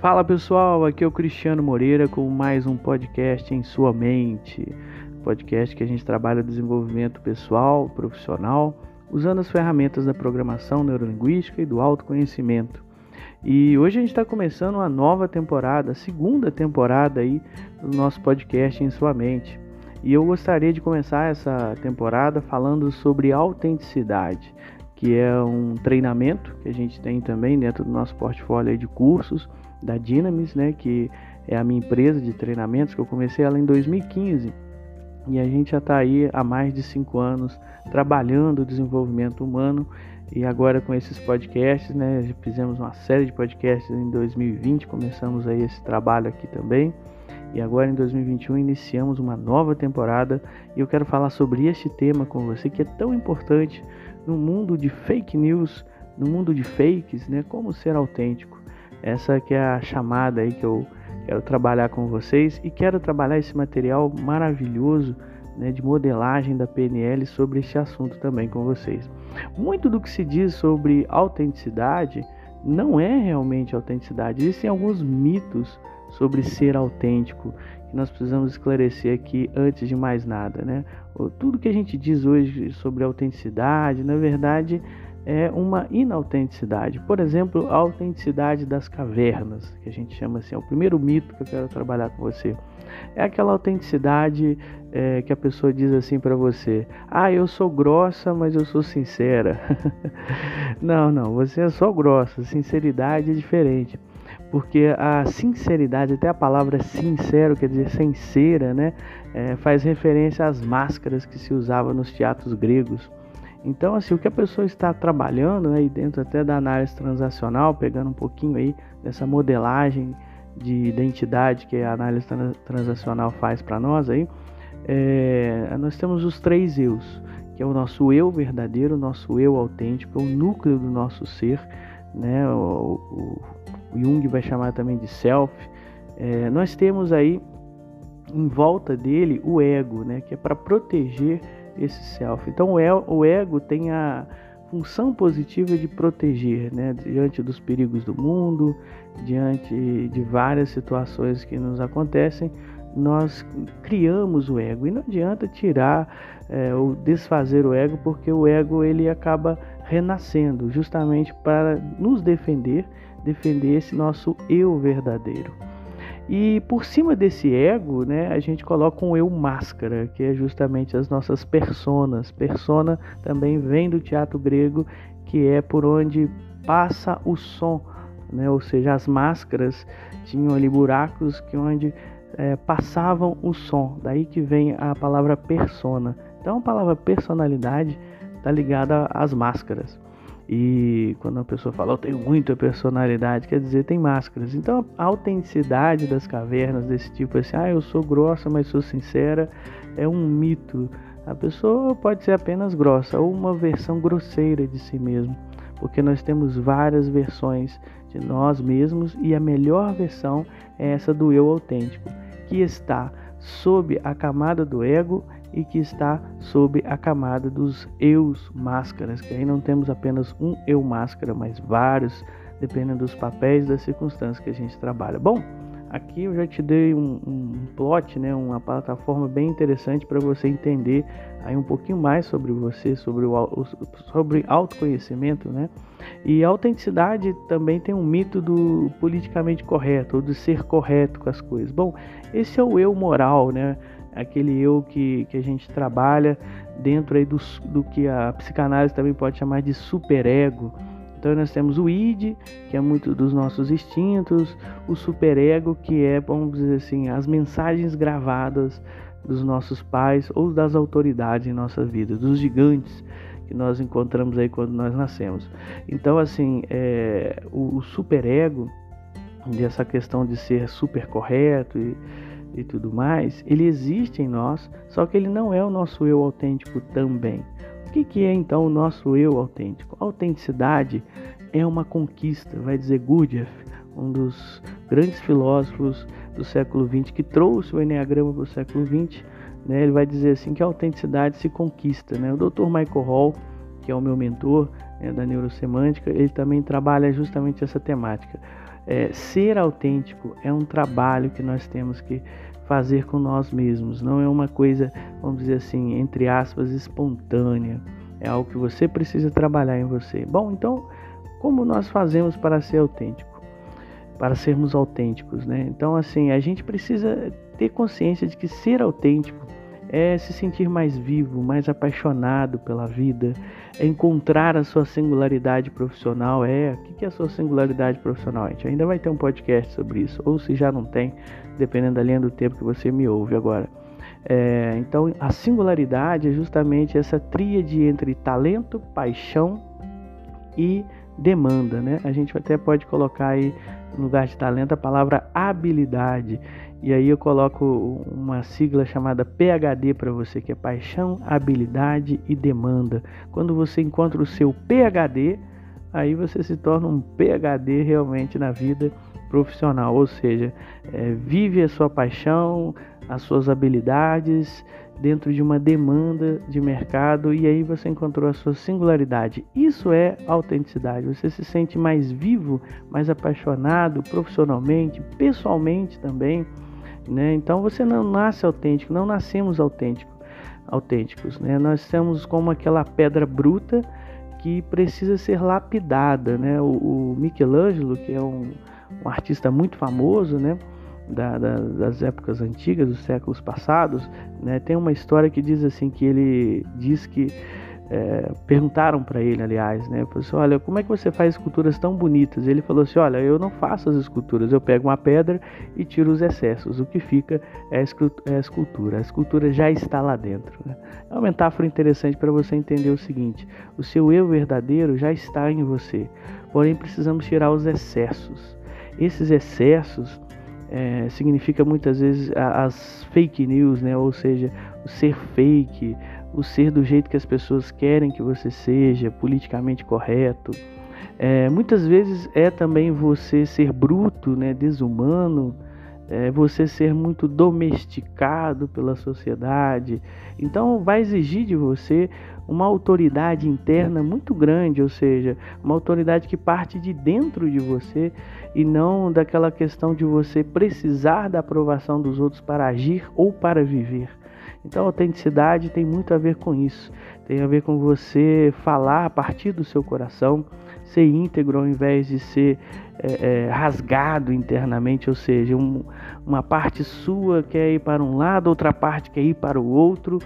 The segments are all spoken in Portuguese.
Fala pessoal, aqui é o Cristiano Moreira com mais um podcast em sua mente. Podcast que a gente trabalha desenvolvimento pessoal, profissional, usando as ferramentas da programação neurolinguística e do autoconhecimento. E hoje a gente está começando uma nova temporada, a segunda temporada aí do nosso podcast em sua mente. E eu gostaria de começar essa temporada falando sobre autenticidade, que é um treinamento que a gente tem também dentro do nosso portfólio de cursos da Dynamis, né, que é a minha empresa de treinamentos, que eu comecei ela em 2015. E a gente já está aí há mais de cinco anos trabalhando o desenvolvimento humano e agora com esses podcasts, né, fizemos uma série de podcasts em 2020, começamos aí esse trabalho aqui também. E agora em 2021 iniciamos uma nova temporada e eu quero falar sobre este tema com você que é tão importante no mundo de fake news, no mundo de fakes, né? Como ser autêntico. Essa que é a chamada aí que eu quero trabalhar com vocês e quero trabalhar esse material maravilhoso né, de modelagem da PNL sobre este assunto também com vocês. Muito do que se diz sobre autenticidade não é realmente autenticidade. Existem alguns mitos sobre ser autêntico que nós precisamos esclarecer aqui antes de mais nada, né? Tudo que a gente diz hoje sobre autenticidade, na verdade, é uma inautenticidade. Por exemplo, a autenticidade das cavernas, que a gente chama assim, é o primeiro mito que eu quero trabalhar com você. É aquela autenticidade é, que a pessoa diz assim para você: Ah, eu sou grossa, mas eu sou sincera. não, não, você é só grossa, sinceridade é diferente. Porque a sinceridade, até a palavra sincero, quer dizer sincera, né? É, faz referência às máscaras que se usavam nos teatros gregos então, assim, o que a pessoa está trabalhando né, dentro até da análise transacional, pegando um pouquinho aí dessa modelagem de identidade que a análise transacional faz para nós aí, é, nós temos os três eus, que é o nosso eu verdadeiro, o nosso eu autêntico, é o núcleo do nosso ser, né? O, o, o Jung vai chamar também de self. É, nós temos aí em volta dele o ego, né? Que é para proteger esse self. Então o ego tem a função positiva de proteger, né, diante dos perigos do mundo, diante de várias situações que nos acontecem, nós criamos o ego e não adianta tirar é, ou desfazer o ego, porque o ego ele acaba renascendo justamente para nos defender, defender esse nosso eu verdadeiro. E por cima desse ego, né, a gente coloca um eu máscara, que é justamente as nossas personas. Persona também vem do teatro grego, que é por onde passa o som, né? ou seja, as máscaras tinham ali buracos que onde é, passavam o som. Daí que vem a palavra persona. Então a palavra personalidade está ligada às máscaras. E quando a pessoa fala, eu tenho muita personalidade, quer dizer, tem máscaras. Então a autenticidade das cavernas desse tipo, assim, ah, eu sou grossa, mas sou sincera, é um mito. A pessoa pode ser apenas grossa ou uma versão grosseira de si mesmo, porque nós temos várias versões de nós mesmos e a melhor versão é essa do eu autêntico, que está sob a camada do ego e que está sob a camada dos eus máscaras, que aí não temos apenas um eu máscara, mas vários, dependendo dos papéis e das circunstâncias que a gente trabalha. Bom, aqui eu já te dei um, um plot, né, uma plataforma bem interessante para você entender aí um pouquinho mais sobre você, sobre o sobre autoconhecimento, né? E a autenticidade também tem um mito do politicamente correto, ou de ser correto com as coisas. Bom, esse é o eu moral, né? Aquele eu que, que a gente trabalha dentro aí do, do que a psicanálise também pode chamar de superego. Então nós temos o id, que é muito dos nossos instintos, o superego, que é, vamos dizer assim, as mensagens gravadas dos nossos pais ou das autoridades em nossa vida, dos gigantes que nós encontramos aí quando nós nascemos. Então, assim, é, o, o superego, dessa questão de ser super correto e e tudo mais, ele existe em nós, só que ele não é o nosso eu autêntico também. O que, que é então o nosso eu autêntico? A autenticidade é uma conquista, vai dizer Gurdjieff, um dos grandes filósofos do século XX que trouxe o Enneagrama para o século XX. Né? Ele vai dizer assim que a autenticidade se conquista. Né? O Dr. Michael Hall, que é o meu mentor, né, da neurosemântica, ele também trabalha justamente essa temática. É, ser autêntico é um trabalho que nós temos que fazer com nós mesmos, não é uma coisa, vamos dizer assim, entre aspas, espontânea. É algo que você precisa trabalhar em você. Bom, então, como nós fazemos para ser autêntico? Para sermos autênticos, né? Então, assim, a gente precisa ter consciência de que ser autêntico é se sentir mais vivo, mais apaixonado pela vida, é encontrar a sua singularidade profissional. É, o que é a sua singularidade profissional? A gente ainda vai ter um podcast sobre isso, ou se já não tem, dependendo da linha do tempo que você me ouve agora. É, então, a singularidade é justamente essa tríade entre talento, paixão e demanda, né? A gente até pode colocar aí no lugar de talento a palavra habilidade. E aí eu coloco uma sigla chamada PHD para você, que é paixão, habilidade e demanda. Quando você encontra o seu PHD, aí você se torna um PHD realmente na vida profissional, ou seja, é, vive a sua paixão, as suas habilidades dentro de uma demanda de mercado e aí você encontrou a sua singularidade. Isso é autenticidade. Você se sente mais vivo, mais apaixonado profissionalmente, pessoalmente também, né? Então você não nasce autêntico, não nascemos autêntico, autênticos, né? Nós somos como aquela pedra bruta que precisa ser lapidada, né? O, o Michelangelo, que é um, um artista muito famoso, né? Da, da, das épocas antigas, dos séculos passados, né, tem uma história que diz assim que ele diz que é, perguntaram para ele, aliás, né, assim, olha, como é que você faz esculturas tão bonitas? Ele falou assim, olha, eu não faço as esculturas, eu pego uma pedra e tiro os excessos, o que fica é a é escultura, a escultura já está lá dentro. Né? É uma metáfora interessante para você entender o seguinte: o seu eu verdadeiro já está em você, porém precisamos tirar os excessos. Esses excessos é, significa muitas vezes as fake news, né? ou seja, o ser fake, o ser do jeito que as pessoas querem que você seja, politicamente correto. É, muitas vezes é também você ser bruto, né? desumano, é você ser muito domesticado pela sociedade. Então, vai exigir de você uma autoridade interna muito grande, ou seja, uma autoridade que parte de dentro de você e não daquela questão de você precisar da aprovação dos outros para agir ou para viver. Então, autenticidade tem muito a ver com isso. Tem a ver com você falar a partir do seu coração, ser íntegro ao invés de ser é, é, rasgado internamente, ou seja, um, uma parte sua quer ir para um lado, outra parte quer ir para o outro.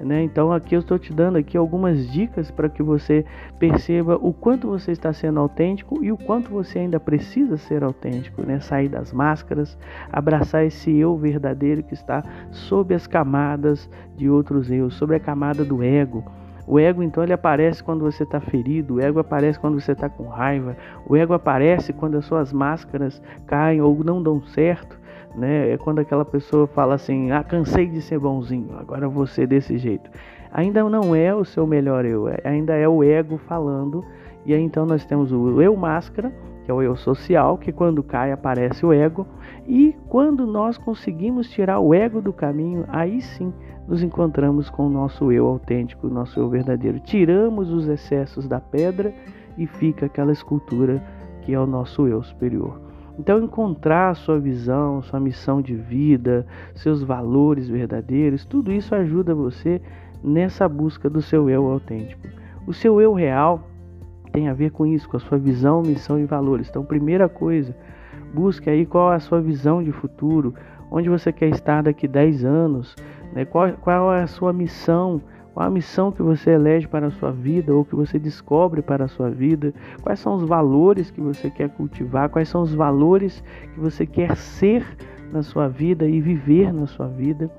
Né? Então aqui eu estou te dando aqui algumas dicas para que você perceba o quanto você está sendo autêntico e o quanto você ainda precisa ser autêntico, né? Sair das máscaras, abraçar esse eu verdadeiro que está sob as camadas de outros eu, sobre a camada do ego. O ego então ele aparece quando você está ferido, o ego aparece quando você está com raiva, o ego aparece quando as suas máscaras caem ou não dão certo né? É quando aquela pessoa fala assim: "Ah, cansei de ser bonzinho, agora ser desse jeito". Ainda não é o seu melhor eu, é, ainda é o ego falando. E aí então nós temos o eu máscara, é o eu social, que quando cai aparece o ego, e quando nós conseguimos tirar o ego do caminho, aí sim nos encontramos com o nosso eu autêntico, o nosso eu verdadeiro. Tiramos os excessos da pedra e fica aquela escultura que é o nosso eu superior. Então, encontrar sua visão, sua missão de vida, seus valores verdadeiros, tudo isso ajuda você nessa busca do seu eu autêntico. O seu eu real tem a ver com isso, com a sua visão, missão e valores. Então, primeira coisa, busque aí qual é a sua visão de futuro, onde você quer estar daqui 10 anos, né? qual, qual é a sua missão qual a missão que você elege para a sua vida ou que você descobre para a sua vida? Quais são os valores que você quer cultivar? Quais são os valores que você quer ser na sua vida e viver na sua vida?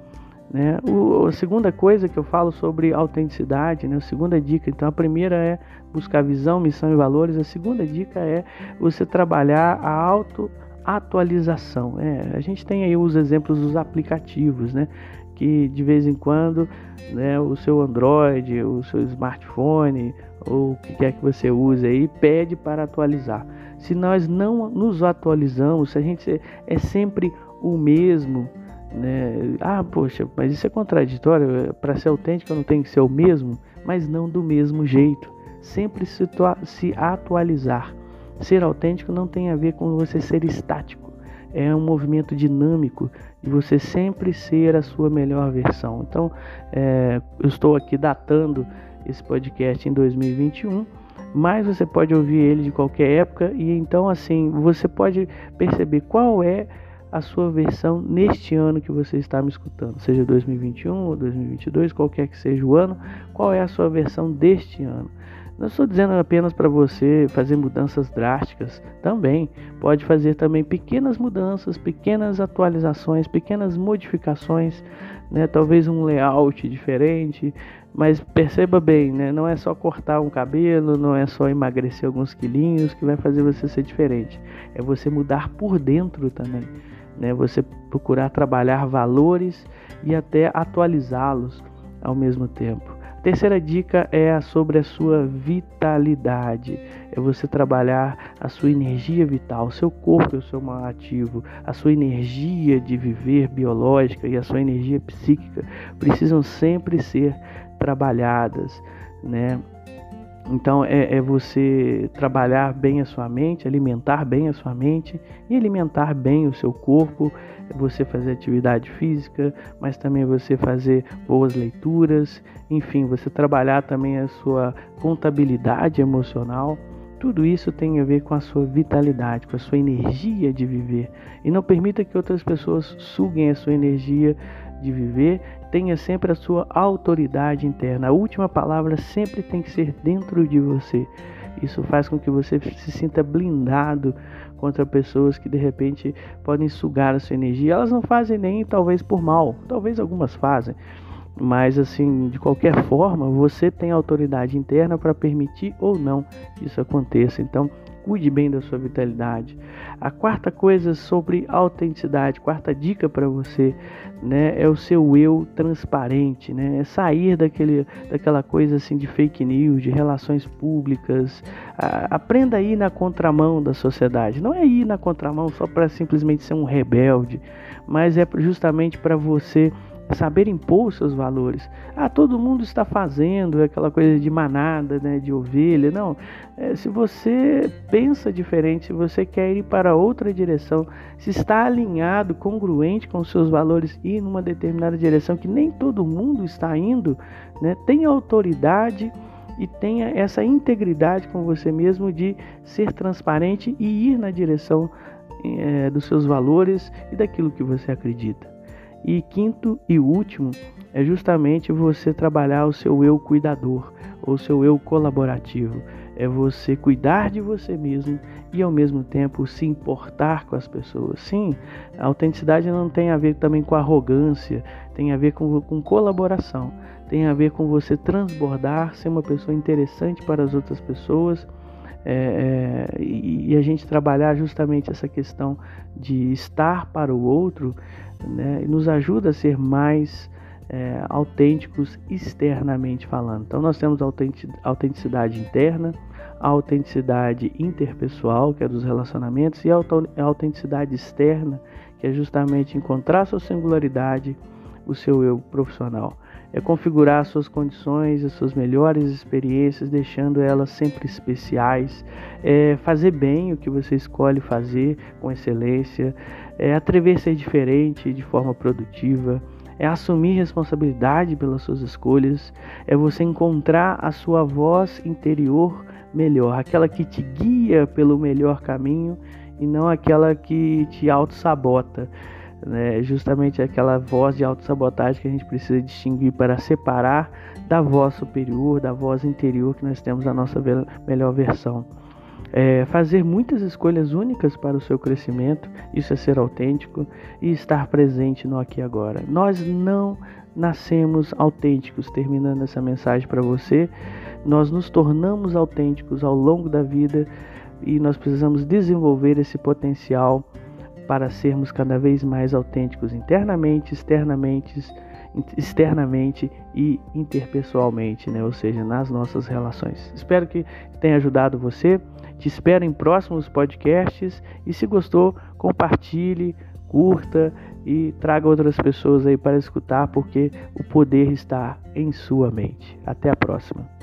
Né? O, a segunda coisa que eu falo sobre autenticidade, né? a segunda dica, então a primeira é buscar visão, missão e valores, a segunda dica é você trabalhar a auto atualização. É, a gente tem aí os exemplos dos aplicativos, né? que de vez em quando né, o seu Android, o seu smartphone ou o que quer que você use aí pede para atualizar. Se nós não nos atualizamos, se a gente é sempre o mesmo, né? Ah, poxa, mas isso é contraditório. Para ser autêntico eu não tenho que ser o mesmo, mas não do mesmo jeito. sempre se, se atualizar. Ser autêntico não tem a ver com você ser estático. É um movimento dinâmico de você sempre ser a sua melhor versão. Então, é, eu estou aqui datando esse podcast em 2021 mas você pode ouvir ele de qualquer época e então assim você pode perceber qual é a sua versão neste ano que você está me escutando, seja 2021 ou 2022, qualquer que seja o ano, qual é a sua versão deste ano. Não estou dizendo apenas para você fazer mudanças drásticas, também pode fazer também pequenas mudanças, pequenas atualizações, pequenas modificações, né? talvez um layout diferente, mas perceba bem, né? não é só cortar um cabelo, não é só emagrecer alguns quilinhos que vai fazer você ser diferente, é você mudar por dentro também, né? você procurar trabalhar valores e até atualizá-los ao mesmo tempo. Terceira dica é sobre a sua vitalidade. É você trabalhar a sua energia vital, o seu corpo é o seu maior ativo, a sua energia de viver biológica e a sua energia psíquica precisam sempre ser trabalhadas, né? Então é, é, você trabalhar bem a sua mente, alimentar bem a sua mente e alimentar bem o seu corpo. É você fazer atividade física, mas também você fazer boas leituras, enfim, você trabalhar também a sua contabilidade emocional. Tudo isso tem a ver com a sua vitalidade, com a sua energia de viver. E não permita que outras pessoas suguem a sua energia de viver tenha sempre a sua autoridade interna. A última palavra sempre tem que ser dentro de você. Isso faz com que você se sinta blindado contra pessoas que de repente podem sugar a sua energia. Elas não fazem nem talvez por mal, talvez algumas fazem. Mas assim, de qualquer forma, você tem autoridade interna para permitir ou não que isso aconteça. Então, cuide bem da sua vitalidade. A quarta coisa sobre autenticidade, quarta dica para você, né, é o seu eu transparente, né? É sair daquele, daquela coisa assim de fake news, de relações públicas. aprenda a ir na contramão da sociedade. Não é ir na contramão só para simplesmente ser um rebelde, mas é justamente para você saber impor seus valores. Ah, todo mundo está fazendo aquela coisa de manada, né, de ovelha. Não, é, se você pensa diferente, se você quer ir para outra direção, se está alinhado, congruente com seus valores e ir numa determinada direção que nem todo mundo está indo, né, tenha autoridade e tenha essa integridade com você mesmo de ser transparente e ir na direção é, dos seus valores e daquilo que você acredita. E quinto e último é justamente você trabalhar o seu eu cuidador, ou seu eu colaborativo. É você cuidar de você mesmo e ao mesmo tempo se importar com as pessoas. Sim, a autenticidade não tem a ver também com arrogância, tem a ver com, com colaboração, tem a ver com você transbordar, ser uma pessoa interessante para as outras pessoas. É, é, e, a gente trabalhar justamente essa questão de estar para o outro né, nos ajuda a ser mais é, autênticos externamente falando. Então, nós temos a autenticidade interna, a autenticidade interpessoal, que é dos relacionamentos, e a autenticidade externa, que é justamente encontrar sua singularidade, o seu eu profissional. É configurar suas condições, as suas melhores experiências, deixando elas sempre especiais. É fazer bem o que você escolhe fazer com excelência. É atrever a ser diferente de forma produtiva. É assumir responsabilidade pelas suas escolhas. É você encontrar a sua voz interior melhor, aquela que te guia pelo melhor caminho e não aquela que te auto-sabota né? justamente aquela voz de autossabotagem que a gente precisa distinguir para separar da voz superior, da voz interior que nós temos a nossa melhor versão. É, fazer muitas escolhas únicas para o seu crescimento, isso é ser autêntico e estar presente no aqui e agora. Nós não nascemos autênticos, terminando essa mensagem para você, nós nos tornamos autênticos ao longo da vida e nós precisamos desenvolver esse potencial para sermos cada vez mais autênticos internamente, externamente, externamente e interpessoalmente, né? ou seja, nas nossas relações. Espero que tenha ajudado você. Te espero em próximos podcasts e se gostou, compartilhe, curta e traga outras pessoas aí para escutar, porque o poder está em sua mente. Até a próxima.